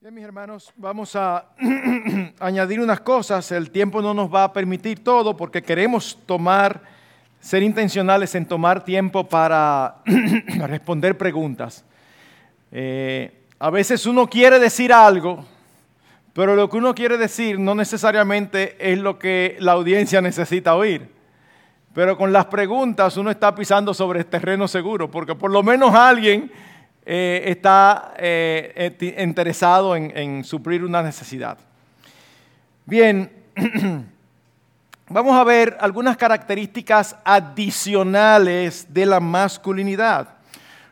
Bien, mis hermanos, vamos a añadir unas cosas. El tiempo no nos va a permitir todo porque queremos tomar, ser intencionales en tomar tiempo para responder preguntas. Eh, a veces uno quiere decir algo, pero lo que uno quiere decir no necesariamente es lo que la audiencia necesita oír. Pero con las preguntas uno está pisando sobre terreno seguro, porque por lo menos alguien eh, está eh, interesado en, suplir una necesidad. Bien, vamos a ver algunas características adicionales de la masculinidad.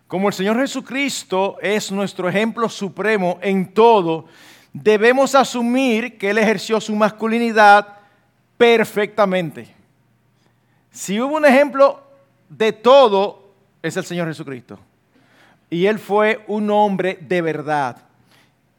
Como el Señor Jesucristo es nuestro ejemplo supremo en todo, debemos asumir que Él ejerció su masculinidad perfectamente. Si hubo un ejemplo de todo, es el Señor Jesucristo y él fue un hombre de verdad.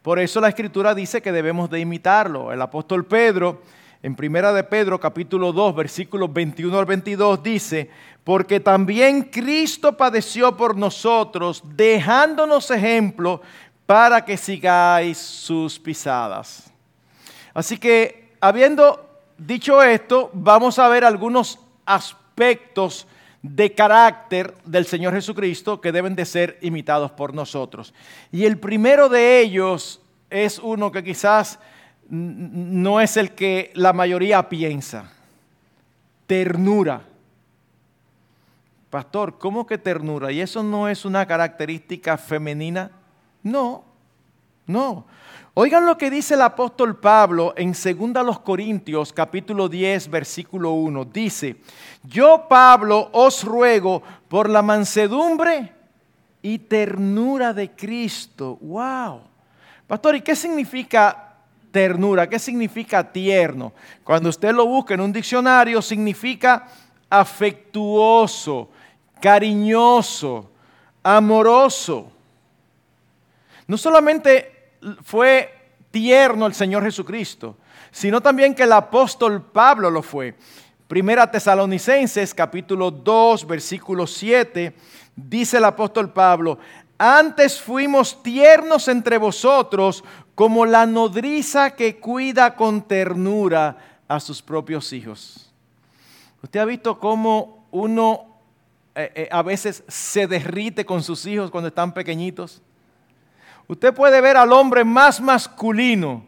Por eso la escritura dice que debemos de imitarlo. El apóstol Pedro, en Primera de Pedro, capítulo 2, versículos 21 al 22, dice, porque también Cristo padeció por nosotros, dejándonos ejemplo para que sigáis sus pisadas. Así que, habiendo dicho esto, vamos a ver algunos aspectos de carácter del Señor Jesucristo que deben de ser imitados por nosotros. Y el primero de ellos es uno que quizás no es el que la mayoría piensa. Ternura. Pastor, ¿cómo que ternura? ¿Y eso no es una característica femenina? No, no. Oigan lo que dice el apóstol Pablo en 2 Corintios capítulo 10 versículo 1. Dice, yo Pablo os ruego por la mansedumbre y ternura de Cristo. ¡Wow! Pastor, ¿y qué significa ternura? ¿Qué significa tierno? Cuando usted lo busca en un diccionario, significa afectuoso, cariñoso, amoroso. No solamente fue tierno el Señor Jesucristo, sino también que el apóstol Pablo lo fue. Primera Tesalonicenses capítulo 2 versículo 7 dice el apóstol Pablo, antes fuimos tiernos entre vosotros como la nodriza que cuida con ternura a sus propios hijos. ¿Usted ha visto cómo uno eh, eh, a veces se derrite con sus hijos cuando están pequeñitos? Usted puede ver al hombre más masculino,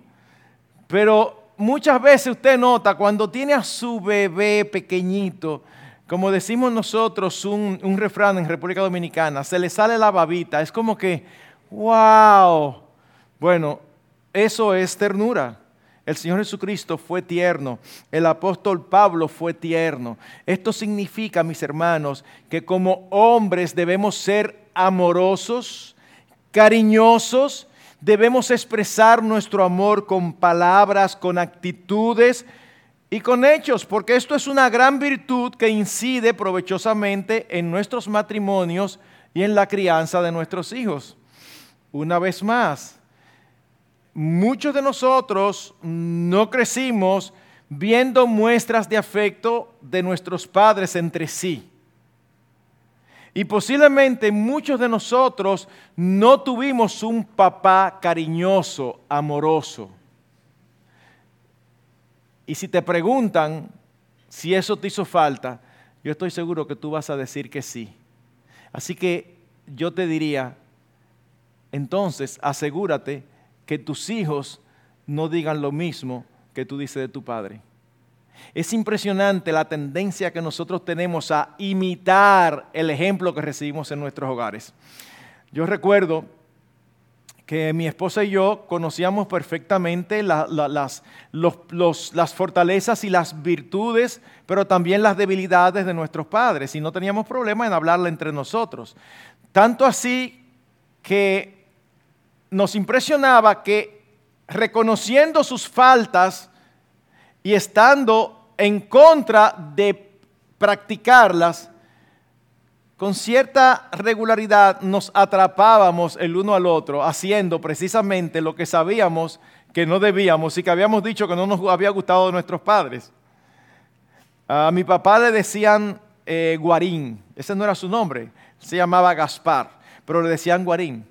pero muchas veces usted nota cuando tiene a su bebé pequeñito, como decimos nosotros, un, refrán en República Dominicana, se le sale la babita, es como que, wow. Bueno, eso es ternura. El Señor Jesucristo fue tierno, el apóstol Pablo fue tierno. Esto significa, mis hermanos, que como hombres debemos ser amorosos, cariñosos, debemos expresar nuestro amor con palabras, con actitudes y con hechos, porque esto es una gran virtud que incide provechosamente en nuestros matrimonios y en la crianza de nuestros hijos. Una vez más, muchos de nosotros no crecimos viendo muestras de afecto de nuestros padres entre sí. Y posiblemente muchos de nosotros no tuvimos un papá cariñoso, amoroso. Y si te preguntan si eso te hizo falta, yo estoy seguro que tú vas a decir que sí. Así que yo te diría, entonces asegúrate que tus hijos no digan lo mismo que tú dices de tu padre. Es impresionante la tendencia que nosotros tenemos a imitar el ejemplo que recibimos en nuestros hogares. Yo recuerdo que mi esposa y yo conocíamos perfectamente las, fortalezas y las virtudes, pero también las debilidades de nuestros padres y no teníamos problema en hablarla entre nosotros. Tanto así que nos impresionaba que reconociendo sus faltas y estando en contra de practicarlas, con cierta regularidad nos atrapábamos el uno al otro haciendo precisamente lo que sabíamos que no debíamos y que habíamos dicho que no nos había gustado de nuestros padres. A mi papá le decían eh, Guarín, ese no era su nombre, se llamaba Gaspar, pero le decían Guarín.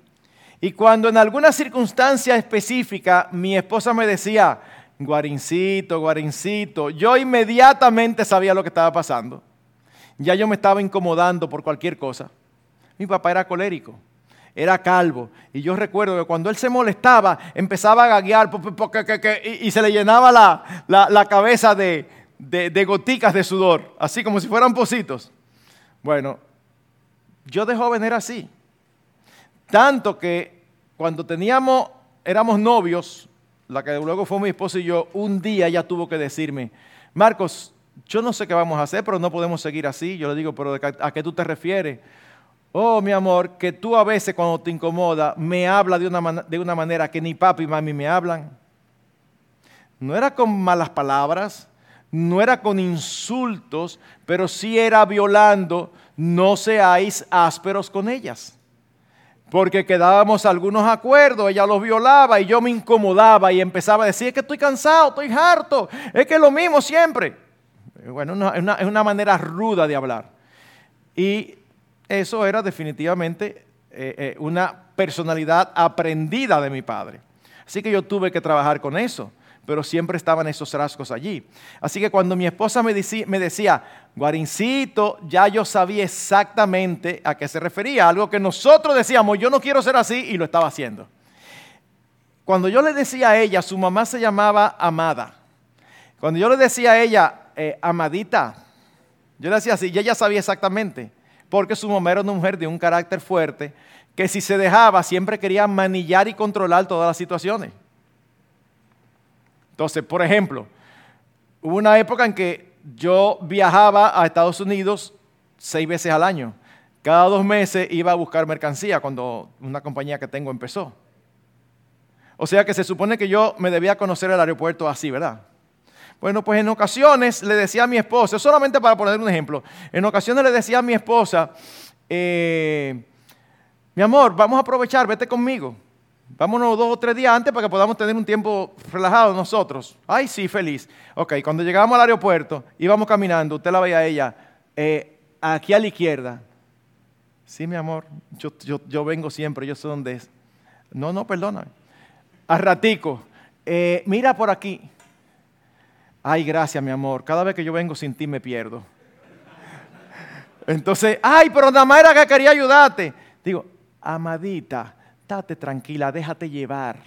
Y cuando en alguna circunstancia específica mi esposa me decía, guarincito, guarincito, yo inmediatamente sabía lo que estaba pasando. Ya yo me estaba incomodando por cualquier cosa. Mi papá era colérico, era calvo. Y yo recuerdo que cuando él se molestaba, empezaba a gaguear y se le llenaba la, cabeza de, de goticas de sudor, así como si fueran pocitos. Bueno, yo de joven era así. Tanto que cuando teníamos, éramos novios, la que luego fue mi esposo y yo, un día ella tuvo que decirme, Marcos, yo no sé qué vamos a hacer, pero no podemos seguir así. Yo le digo, pero ¿a qué tú te refieres? Oh, mi amor, que tú a veces cuando te incomoda me habla de una, de una manera que ni papi y mami me hablan. No era con malas palabras, no era con insultos, pero sí era violando, no seáis ásperos con ellas porque quedábamos algunos acuerdos, ella los violaba y yo me incomodaba y empezaba a decir, es que estoy cansado, estoy harto, es que es lo mismo siempre. Bueno, es una, manera ruda de hablar. Y eso era definitivamente eh, eh, una personalidad aprendida de mi padre. Así que yo tuve que trabajar con eso pero siempre estaban esos rasgos allí. Así que cuando mi esposa me decía, Guarincito, ya yo sabía exactamente a qué se refería, algo que nosotros decíamos, yo no quiero ser así, y lo estaba haciendo. Cuando yo le decía a ella, su mamá se llamaba Amada. Cuando yo le decía a ella, eh, Amadita, yo le decía así, y ella sabía exactamente, porque su mamá era una mujer de un carácter fuerte, que si se dejaba siempre quería manillar y controlar todas las situaciones. Entonces, por ejemplo, hubo una época en que yo viajaba a Estados Unidos seis veces al año. Cada dos meses iba a buscar mercancía cuando una compañía que tengo empezó. O sea que se supone que yo me debía conocer el aeropuerto así, ¿verdad? Bueno, pues en ocasiones le decía a mi esposa, solamente para poner un ejemplo, en ocasiones le decía a mi esposa, eh, mi amor, vamos a aprovechar, vete conmigo. Vámonos dos o tres días antes para que podamos tener un tiempo relajado nosotros. Ay, sí, feliz. Ok, cuando llegamos al aeropuerto, íbamos caminando, usted la veía a ella, eh, aquí a la izquierda. Sí, mi amor, yo, vengo siempre, yo sé dónde es. No, no, perdóname. A ratico, eh, mira por aquí. Ay, gracias, mi amor. Cada vez que yo vengo sin ti me pierdo. Entonces, ay, pero nada más era que quería ayudarte. Digo, amadita, estate tranquila, déjate llevar.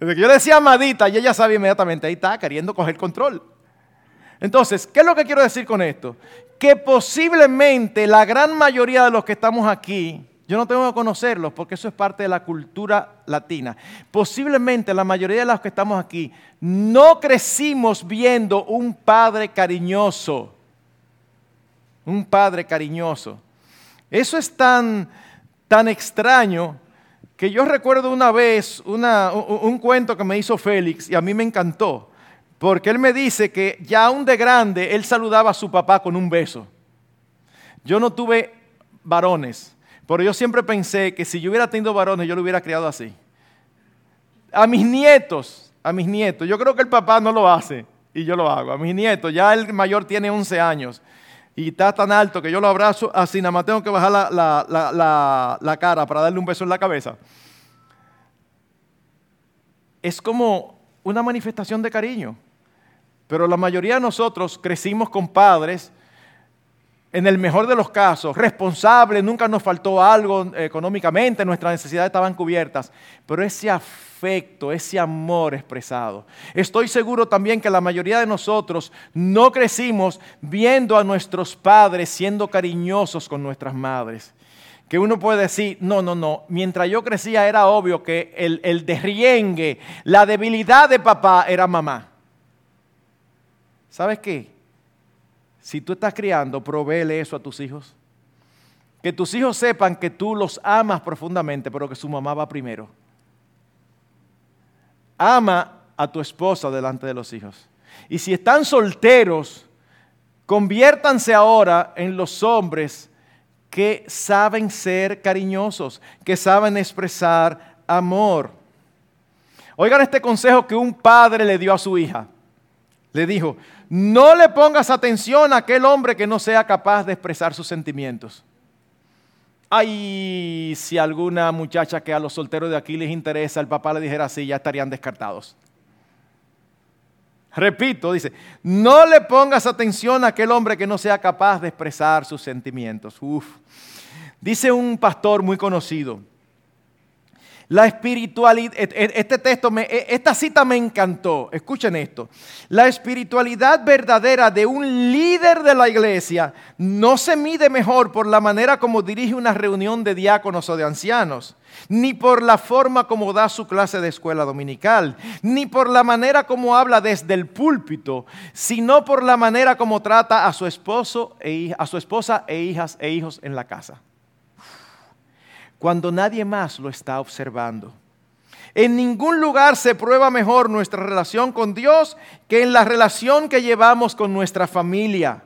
Yo decía amadita y ella sabía inmediatamente, ahí está, queriendo coger control. Entonces, ¿qué es lo que quiero decir con esto? Que posiblemente la gran mayoría de los que estamos aquí, yo no tengo que conocerlos porque eso es parte de la cultura latina, posiblemente la mayoría de los que estamos aquí no crecimos viendo un padre cariñoso, un padre cariñoso. Eso es tan, tan extraño que yo recuerdo una vez un, cuento que me hizo Félix y a mí me encantó, porque él me dice que ya aún de grande él saludaba a su papá con un beso. Yo no tuve varones, pero yo siempre pensé que si yo hubiera tenido varones yo lo hubiera criado así. A mis nietos, a mis nietos, yo creo que el papá no lo hace y yo lo hago. A mis nietos, ya el mayor tiene 11 años y está tan alto que yo lo abrazo, así nada más tengo que bajar la, cara para darle un beso en la cabeza. Es como una manifestación de cariño. Pero la mayoría de nosotros crecimos con padres, en el mejor de los casos, responsables, nunca nos faltó algo económicamente, nuestras necesidades estaban cubiertas. Pero ese afecto, ese amor expresado. Estoy seguro también que la mayoría de nosotros no crecimos viendo a nuestros padres siendo cariñosos con nuestras madres. Que uno puede decir, no, no, no, mientras yo crecía era obvio que el, el la debilidad de papá era mamá. ¿Sabes qué? Si tú estás criando, provéele eso a tus hijos. Que tus hijos sepan que tú los amas profundamente, pero que su mamá va primero ama a tu esposa delante de los hijos. Y si están solteros, conviértanse ahora en los hombres que saben ser cariñosos, que saben expresar amor. Oigan este consejo que un padre le dio a su hija. Le dijo, no le pongas atención a aquel hombre que no sea capaz de expresar sus sentimientos. Ay, si alguna muchacha que a los solteros de aquí les interesa, el papá le dijera así, ya estarían descartados. Repito, dice, no le pongas atención a aquel hombre que no sea capaz de expresar sus sentimientos. Uf. Dice un pastor muy conocido, la espiritualidad, este texto, e, esta cita me encantó. Escuchen esto. La espiritualidad verdadera de un líder de la iglesia no se mide mejor por la manera como dirige una reunión de diáconos o de ancianos, ni por la forma como da su clase de escuela dominical, ni por la manera como habla desde el púlpito, sino por la manera como trata a su esposo e, a su esposa e hijas e hijos en la casa cuando nadie más lo está observando. En ningún lugar se prueba mejor nuestra relación con Dios que en la relación que llevamos con nuestra familia.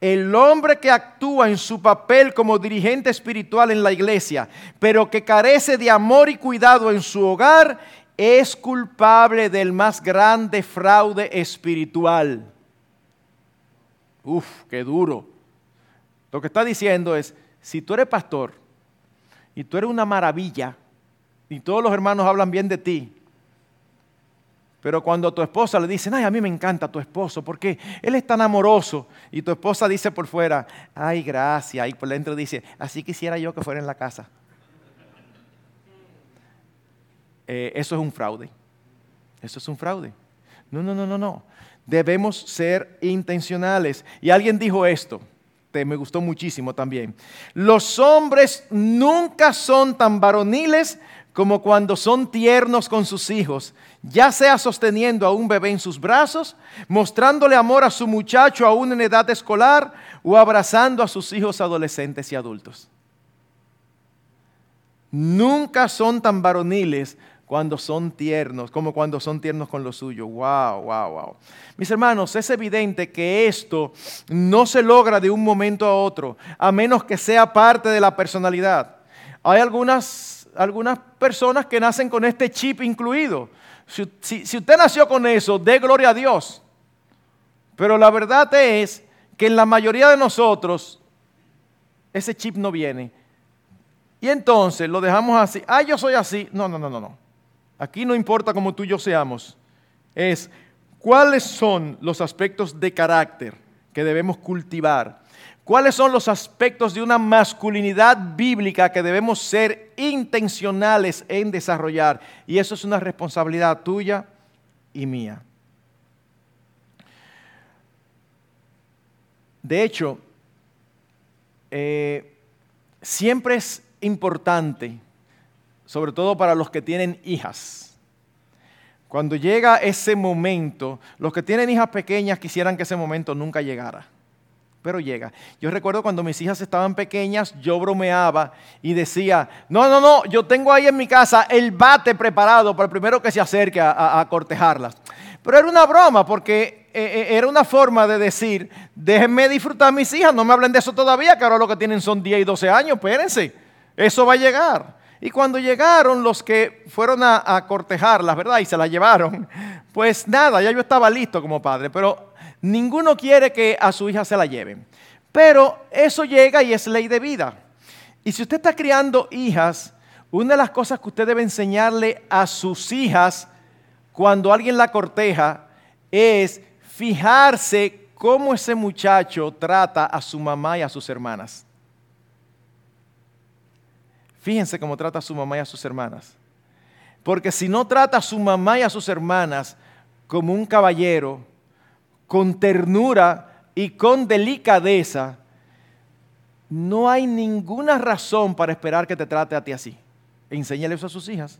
El hombre que actúa en su papel como dirigente espiritual en la iglesia, pero que carece de amor y cuidado en su hogar, es culpable del más grande fraude espiritual. Uf, qué duro. Lo que está diciendo es, si tú eres pastor, y tú eres una maravilla y todos los hermanos hablan bien de ti. Pero cuando tu esposa le dice, ay, a mí me encanta tu esposo porque él es tan amoroso. Y tu esposa dice por fuera, ay, gracias. Y por dentro dice, así quisiera yo que fuera en la casa. Eh, eso es un fraude. Eso es un fraude. No, no, no, no, no. Debemos ser intencionales. Y alguien dijo esto me gustó muchísimo también. Los hombres nunca son tan varoniles como cuando son tiernos con sus hijos, ya sea sosteniendo a un bebé en sus brazos, mostrándole amor a su muchacho aún en edad escolar o abrazando a sus hijos adolescentes y adultos. Nunca son tan varoniles cuando son tiernos, como cuando son tiernos con lo suyo. Wow, wow, wow. Mis hermanos, es evidente que esto no se logra de un momento a otro, a menos que sea parte de la personalidad. Hay algunas, algunas personas que nacen con este chip incluido. Si, si usted nació con eso, dé gloria a Dios. Pero la verdad es que en la mayoría de nosotros ese chip no viene. Y entonces lo dejamos así. Ah, yo soy así. No, no, no, no, no. Aquí no importa cómo tú y yo seamos, es cuáles son los aspectos de carácter que debemos cultivar, cuáles son los aspectos de una masculinidad bíblica que debemos ser intencionales en desarrollar. Y eso es una responsabilidad tuya y mía. De hecho, eh, siempre es importante sobre todo para los que tienen hijas. Cuando llega ese momento, los que tienen hijas pequeñas quisieran que ese momento nunca llegara, pero llega. Yo recuerdo cuando mis hijas estaban pequeñas, yo bromeaba y decía, no, no, no, yo tengo ahí en mi casa el bate preparado para el primero que se acerque a, cortejarlas. Pero era una broma porque eh, eh, era una forma de decir, déjenme disfrutar a mis hijas, no me hablen de eso todavía, que ahora lo que tienen son 10 y 12 años, espérense, eso va a llegar. Y cuando llegaron los que fueron a, cortejarlas, ¿verdad? Y se las llevaron, pues nada, ya yo estaba listo como padre, pero ninguno quiere que a su hija se la lleven. Pero eso llega y es ley de vida. Y si usted está criando hijas, una de las cosas que usted debe enseñarle a sus hijas cuando alguien la corteja es fijarse cómo ese muchacho trata a su mamá y a sus hermanas. Fíjense cómo trata a su mamá y a sus hermanas. Porque si no trata a su mamá y a sus hermanas como un caballero, con ternura y con delicadeza, no hay ninguna razón para esperar que te trate a ti así. Enséñale eso a sus hijas.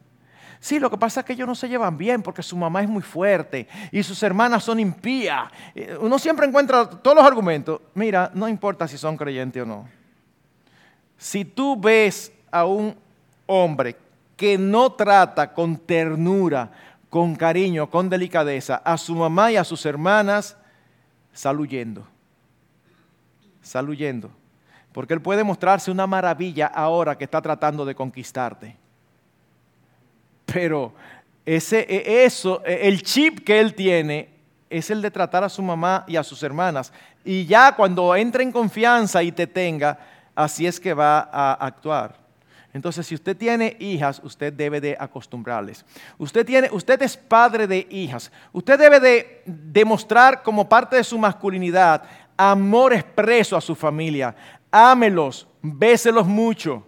Sí, lo que pasa es que ellos no se llevan bien porque su mamá es muy fuerte y sus hermanas son impías. Eh, uno siempre encuentra todos los argumentos. Mira, no importa si son creyentes o no. Si tú ves a un hombre que no trata con ternura, con cariño, con delicadeza a su mamá y a sus hermanas, sal huyendo. Porque él puede mostrarse una maravilla ahora que está tratando de conquistarte. Pero ese, e, eso, e, el chip que él tiene es el de tratar a su mamá y a sus hermanas. Y ya cuando entre en confianza y te tenga, así es que va a actuar. Entonces, si usted tiene hijas, usted debe de acostumbrarles. Usted, tiene, usted es padre de hijas. Usted debe de demostrar como parte de su masculinidad amor expreso a su familia. Ámelos, béselos mucho.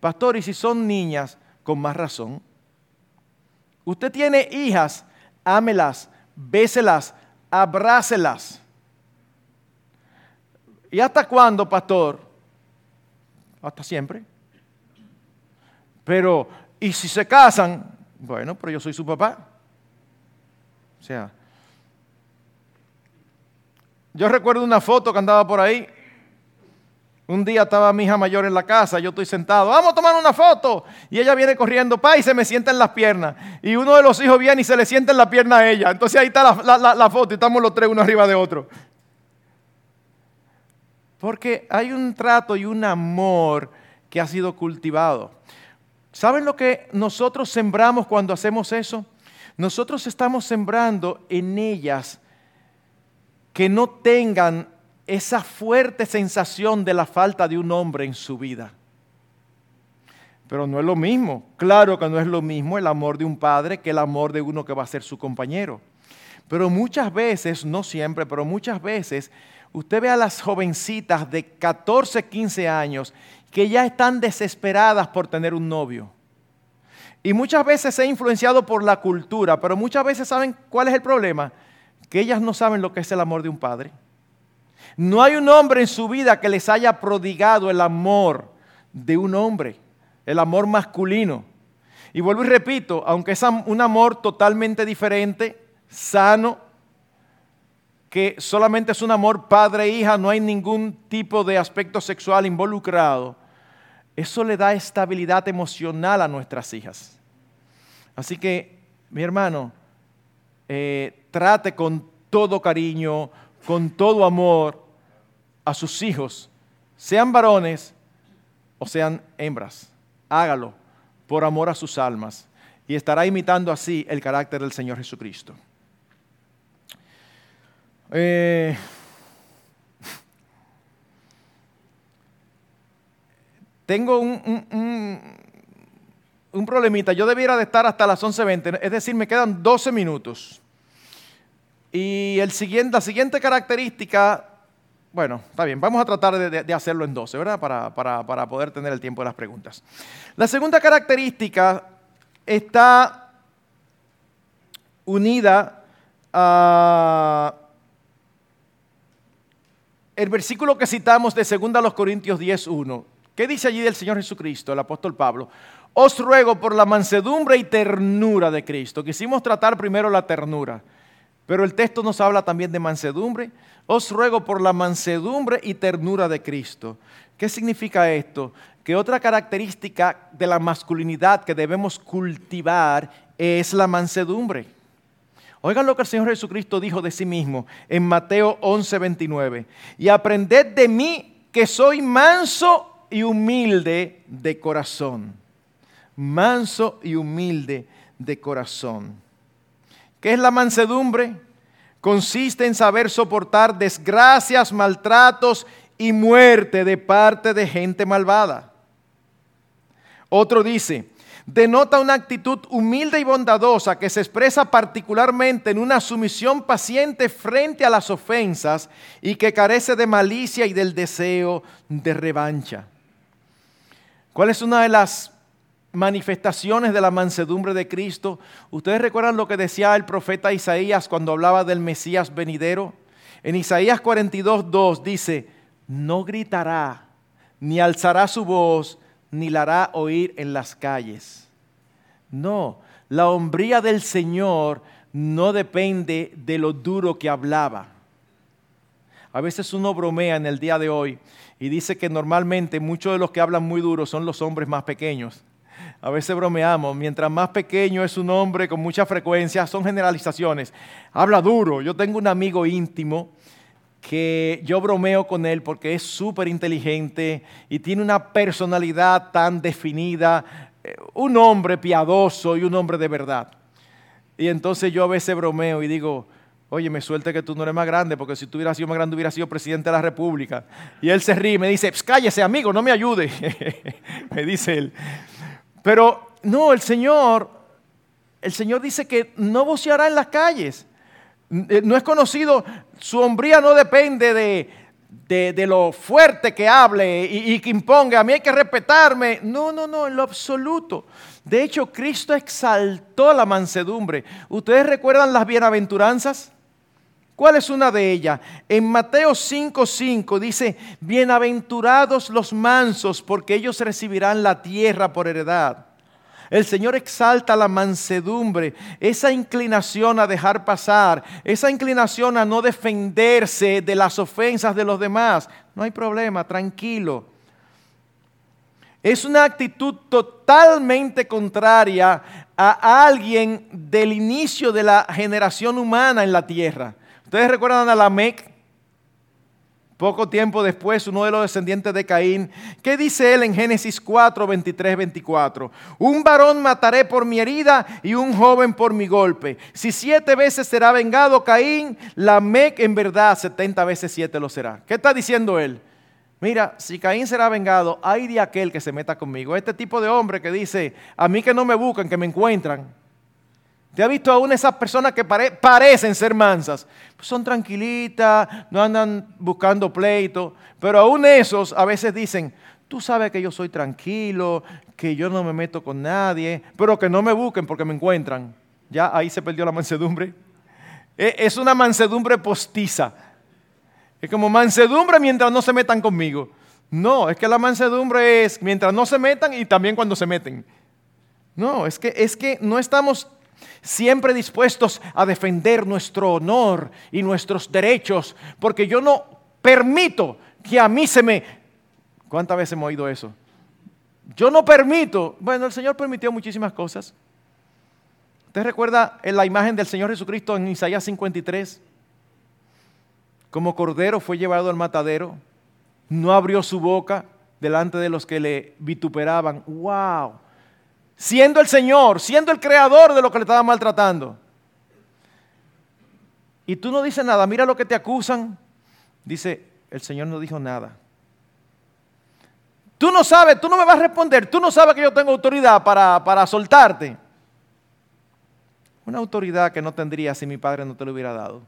Pastor, y si son niñas, con más razón. Usted tiene hijas, ámelas, béselas, abrácelas. ¿Y hasta cuándo, pastor? Hasta siempre. Pero, ¿y si se casan? Bueno, pero yo soy su papá. O sea, yo recuerdo una foto que andaba por ahí. Un día estaba mi hija mayor en la casa, yo estoy sentado, vamos a tomar una foto. Y ella viene corriendo, pa, y se me sienta en las piernas. Y uno de los hijos viene y se le sienta en la pierna a ella. Entonces ahí está la, la foto y estamos los tres uno arriba de otro. Porque hay un trato y un amor que ha sido cultivado. ¿Saben lo que nosotros sembramos cuando hacemos eso? Nosotros estamos sembrando en ellas que no tengan esa fuerte sensación de la falta de un hombre en su vida. Pero no es lo mismo, claro que no es lo mismo el amor de un padre que el amor de uno que va a ser su compañero. Pero muchas veces, no siempre, pero muchas veces, usted ve a las jovencitas de 14, 15 años que ya están desesperadas por tener un novio. Y muchas veces se ha influenciado por la cultura, pero muchas veces saben cuál es el problema, que ellas no saben lo que es el amor de un padre. No hay un hombre en su vida que les haya prodigado el amor de un hombre, el amor masculino. Y vuelvo y repito, aunque es un amor totalmente diferente, sano, que solamente es un amor padre-hija, no hay ningún tipo de aspecto sexual involucrado eso le da estabilidad emocional a nuestras hijas. Así que, mi hermano, eh, trate con todo cariño, con todo amor a sus hijos, sean varones o sean hembras. Hágalo por amor a sus almas y estará imitando así el carácter del Señor Jesucristo. Eh, tengo un, un, problemita. Yo debiera de estar hasta las 11.20, es decir, me quedan 12 minutos. Y el siguiente, la siguiente característica, bueno, está bien, vamos a tratar de, hacerlo en 12, ¿verdad? Para, para, poder tener el tiempo de las preguntas. La segunda característica está unida a el versículo que citamos de 2 Corintios 10.1 ¿Qué dice allí del Señor Jesucristo, el apóstol Pablo? Os ruego por la mansedumbre y ternura de Cristo. Quisimos tratar primero la ternura, pero el texto nos habla también de mansedumbre. Os ruego por la mansedumbre y ternura de Cristo. ¿Qué significa esto? Que otra característica de la masculinidad que debemos cultivar es la mansedumbre. Oigan lo que el Señor Jesucristo dijo de sí mismo en Mateo 11:29. Y aprended de mí que soy manso y humilde de corazón. Manso y humilde de corazón. ¿Qué es la mansedumbre? Consiste en saber soportar desgracias, maltratos y muerte de parte de gente malvada. Otro dice, denota una actitud humilde y bondadosa que se expresa particularmente en una sumisión paciente frente a las ofensas y que carece de malicia y del deseo de revancha. ¿Cuál es una de las manifestaciones de la mansedumbre de Cristo? Ustedes recuerdan lo que decía el profeta Isaías cuando hablaba del Mesías venidero. En Isaías 42, 2 dice, no gritará, ni alzará su voz, ni la hará oír en las calles. No, la hombría del Señor no depende de lo duro que hablaba. A veces uno bromea en el día de hoy y dice que normalmente muchos de los que hablan muy duro son los hombres más pequeños. A veces bromeamos, mientras más pequeño es un hombre con mucha frecuencia, son generalizaciones. Habla duro. Yo tengo un amigo íntimo que yo bromeo con él porque es súper inteligente y tiene una personalidad tan definida, eh, un hombre piadoso y un hombre de verdad. Y entonces yo a veces bromeo y digo, Oye, me suelte que tú no eres más grande, porque si tú hubieras sido más grande hubiera sido presidente de la República. Y él se ríe y me dice, cállese amigo, no me ayude. me dice él. Pero no, el Señor, el Señor dice que no voceará en las calles. Eh, no es conocido, su hombría no depende de, de, lo fuerte que hable y que imponga, a mí hay que respetarme. No, no, no, en lo absoluto. De hecho, Cristo exaltó la mansedumbre. ¿Ustedes recuerdan las bienaventuranzas? ¿Cuál es una de ellas? En Mateo 5:5 dice, bienaventurados los mansos, porque ellos recibirán la tierra por heredad. El Señor exalta la mansedumbre, esa inclinación a dejar pasar, esa inclinación a no defenderse de las ofensas de los demás. No hay problema, tranquilo. Es una actitud totalmente contraria a alguien del inicio de la generación humana en la tierra. Ustedes recuerdan a Lamec, poco tiempo después, uno de los descendientes de Caín. ¿Qué dice él en Génesis 4, 23, 24? Un varón mataré por mi herida y un joven por mi golpe. Si siete veces será vengado Caín, Lamec en verdad setenta veces siete lo será. ¿Qué está diciendo él? Mira, si Caín será vengado, hay de aquel que se meta conmigo. Este tipo de hombre que dice, a mí que no me buscan, que me encuentran. ¿Te ha visto aún esas personas que parecen ser mansas? Pues son tranquilitas, no andan buscando pleito, pero aún esos a veces dicen, tú sabes que yo soy tranquilo, que yo no me meto con nadie, pero que no me busquen porque me encuentran. Ya ahí se perdió la mansedumbre. E, es una mansedumbre postiza. Es como mansedumbre mientras no se metan conmigo. No, es que la mansedumbre es mientras no se metan y también cuando se meten. No, es que, es que no estamos siempre dispuestos a defender nuestro honor y nuestros derechos, porque yo no permito que a mí se me... ¿Cuántas veces hemos oído eso? Yo no permito, bueno, el Señor permitió muchísimas cosas. ¿Usted recuerda en la imagen del Señor Jesucristo en Isaías 53? Como cordero fue llevado al matadero, no abrió su boca delante de los que le vituperaban. ¡Wow! Siendo el Señor, siendo el creador de lo que le estaba maltratando. Y tú no dices nada, mira lo que te acusan. Dice, el Señor no dijo nada. Tú no sabes, tú no me vas a responder, tú no sabes que yo tengo autoridad para, para soltarte. Una autoridad que no tendría si mi padre no te lo hubiera dado.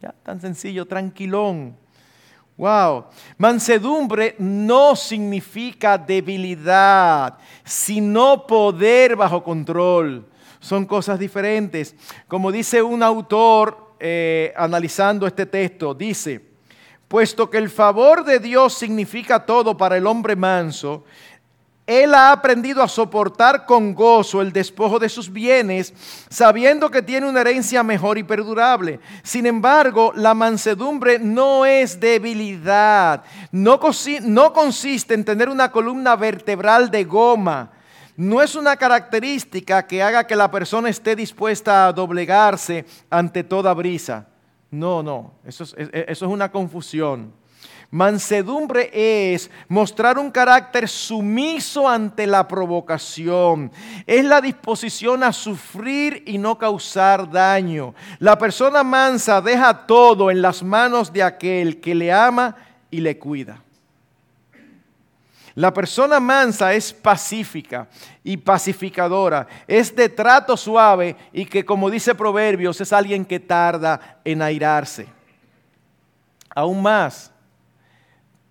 Ya, tan sencillo, tranquilón. Wow. Mansedumbre no significa debilidad, sino poder bajo control. Son cosas diferentes. Como dice un autor eh, analizando este texto, dice, puesto que el favor de Dios significa todo para el hombre manso, él ha aprendido a soportar con gozo el despojo de sus bienes, sabiendo que tiene una herencia mejor y perdurable. Sin embargo, la mansedumbre no es debilidad, no, consiste en tener una columna vertebral de goma. No es una característica que haga que la persona esté dispuesta a doblegarse ante toda brisa. No, no, eso es, eso es una confusión. Mansedumbre es mostrar un carácter sumiso ante la provocación. Es la disposición a sufrir y no causar daño. La persona mansa deja todo en las manos de aquel que le ama y le cuida. La persona mansa es pacífica y pacificadora, es de trato suave y que como dice Proverbios es alguien que tarda en airarse. Aún más,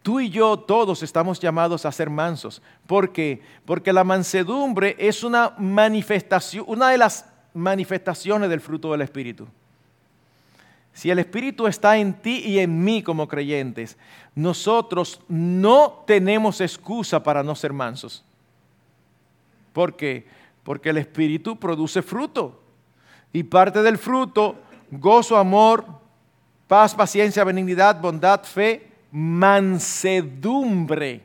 Tú y yo todos estamos llamados a ser mansos. ¿Por qué? Porque la mansedumbre es una manifestación, una de las manifestaciones del fruto del Espíritu. Si el Espíritu está en ti y en mí como creyentes, nosotros no tenemos excusa para no ser mansos. ¿Por qué? Porque el Espíritu produce fruto. Y parte del fruto, gozo, amor, paz, paciencia, benignidad, bondad, fe, mansedumbre,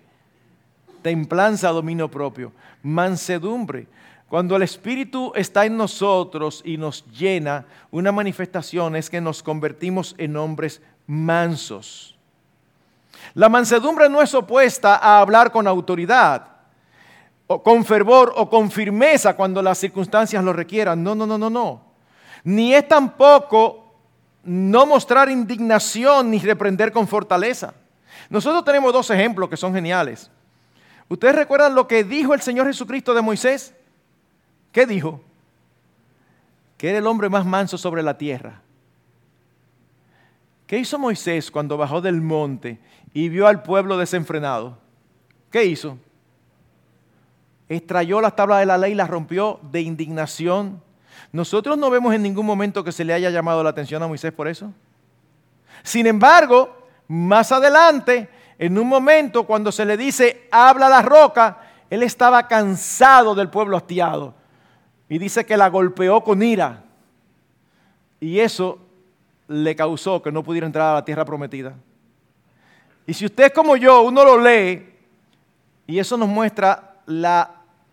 templanza, dominio propio, mansedumbre. Cuando el Espíritu está en nosotros y nos llena, una manifestación es que nos convertimos en hombres mansos. La mansedumbre no es opuesta a hablar con autoridad, o con fervor o con firmeza cuando las circunstancias lo requieran. No, no, no, no, no. Ni es tampoco no mostrar indignación ni reprender con fortaleza. Nosotros tenemos dos ejemplos que son geniales. ¿Ustedes recuerdan lo que dijo el Señor Jesucristo de Moisés? ¿Qué dijo? Que era el hombre más manso sobre la tierra. ¿Qué hizo Moisés cuando bajó del monte y vio al pueblo desenfrenado? ¿Qué hizo? Extrayó las tablas de la ley y las rompió de indignación. Nosotros no vemos en ningún momento que se le haya llamado la atención a Moisés por eso. Sin embargo, más adelante, en un momento cuando se le dice, habla la roca, él estaba cansado del pueblo hastiado. Y dice que la golpeó con ira. Y eso le causó que no pudiera entrar a la tierra prometida. Y si usted como yo, uno lo lee, y eso nos muestra la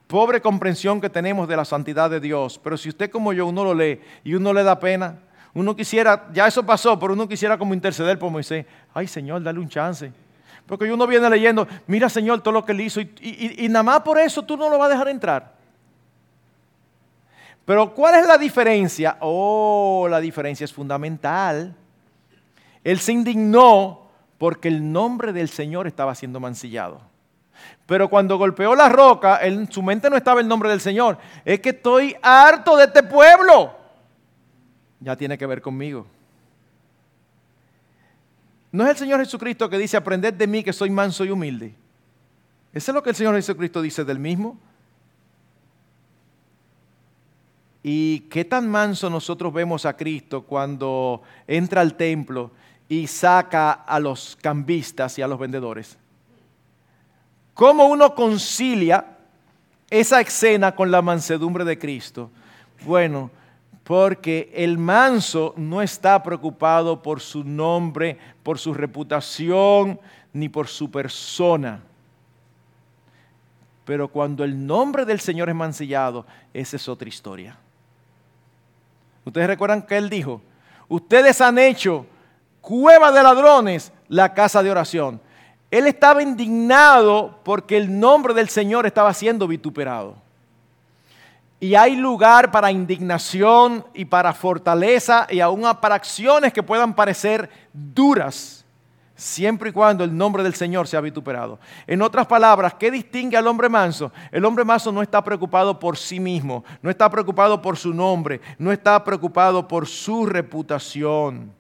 pobre comprensión que tenemos de la santidad de Dios. Pero si usted como yo, uno lo lee y uno le da pena, uno quisiera, ya eso pasó, pero uno quisiera como interceder por Moisés. Ay Señor, dale un chance. Porque uno viene leyendo, mira Señor todo lo que él hizo y, nada más por eso tú no lo vas a dejar entrar. Pero ¿cuál es la diferencia? Oh, la diferencia es fundamental. Él se indignó porque el nombre del Señor estaba siendo mancillado. Pero cuando golpeó la roca, en su mente no estaba el nombre del Señor. Es que estoy harto de este pueblo. Ya tiene que ver conmigo. No es el Señor Jesucristo que dice, aprended de mí que soy manso y humilde. Eso es lo que el Señor Jesucristo dice del mismo. Y qué tan manso nosotros vemos a Cristo cuando entra al templo y saca a los cambistas y a los vendedores. ¿Cómo uno concilia esa escena con la mansedumbre de Cristo? Bueno, porque el manso no está preocupado por su nombre, por su reputación, ni por su persona. Pero cuando el nombre del Señor es mancillado, esa es otra historia. Ustedes recuerdan que él dijo, ustedes han hecho cueva de ladrones la casa de oración. Él estaba indignado porque el nombre del Señor estaba siendo vituperado. Y hay lugar para indignación y para fortaleza y aún para acciones que puedan parecer duras siempre y cuando el nombre del Señor sea vituperado. En otras palabras, ¿qué distingue al hombre manso? El hombre manso no está preocupado por sí mismo, no está preocupado por su nombre, no está preocupado por su reputación.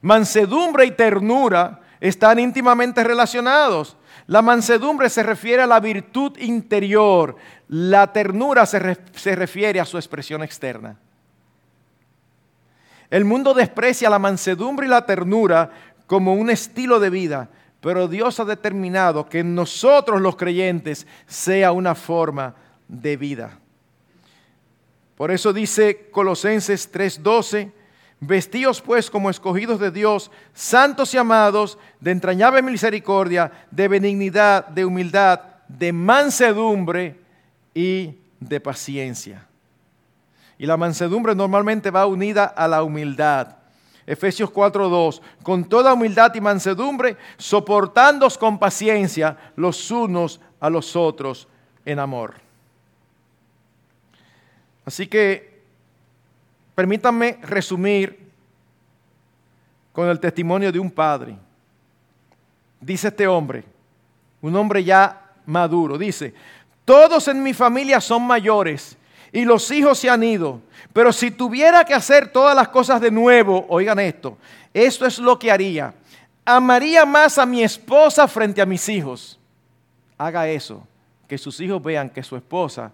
Mansedumbre y ternura están íntimamente relacionados. La mansedumbre se refiere a la virtud interior, la ternura se, se refiere a su expresión externa. El mundo desprecia la mansedumbre y la ternura como un estilo de vida, pero Dios ha determinado que en nosotros los creyentes sea una forma de vida. Por eso dice Colosenses 3:12, vestíos pues como escogidos de Dios, santos y amados, de entrañable misericordia, de benignidad, de humildad, de mansedumbre y de paciencia. Y la mansedumbre normalmente va unida a la humildad. Efesios 4:2, con toda humildad y mansedumbre, soportándoos con paciencia los unos a los otros en amor. Así que permítanme resumir con el testimonio de un padre. Dice este hombre, un hombre ya maduro, dice, todos en mi familia son mayores y los hijos se han ido. Pero si tuviera que hacer todas las cosas de nuevo, oigan esto, esto es lo que haría. Amaría más a mi esposa frente a mis hijos. Haga eso, que sus hijos vean que su esposa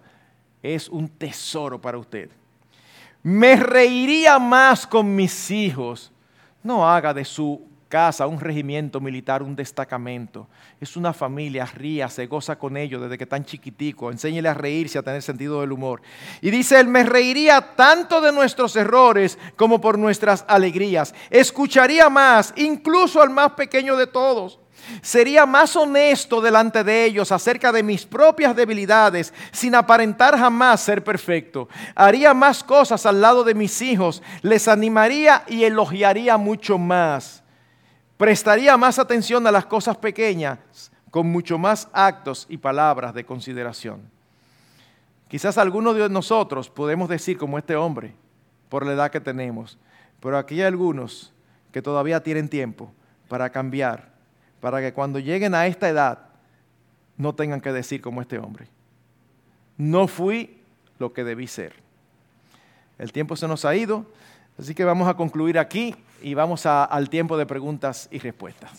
es un tesoro para usted. Me reiría más con mis hijos. No haga de su casa, un regimiento militar, un destacamento. Es una familia, ría, se goza con ellos desde que están chiquiticos. Enséñele a reírse, a tener sentido del humor. Y dice él, me reiría tanto de nuestros errores como por nuestras alegrías. Escucharía más, incluso al más pequeño de todos. Sería más honesto delante de ellos acerca de mis propias debilidades, sin aparentar jamás ser perfecto. Haría más cosas al lado de mis hijos, les animaría y elogiaría mucho más prestaría más atención a las cosas pequeñas con mucho más actos y palabras de consideración. Quizás algunos de nosotros podemos decir como este hombre, por la edad que tenemos. Pero aquí hay algunos que todavía tienen tiempo para cambiar, para que cuando lleguen a esta edad no tengan que decir como este hombre. No fui lo que debí ser. El tiempo se nos ha ido, así que vamos a concluir aquí y vamos al tiempo de preguntas y respuestas.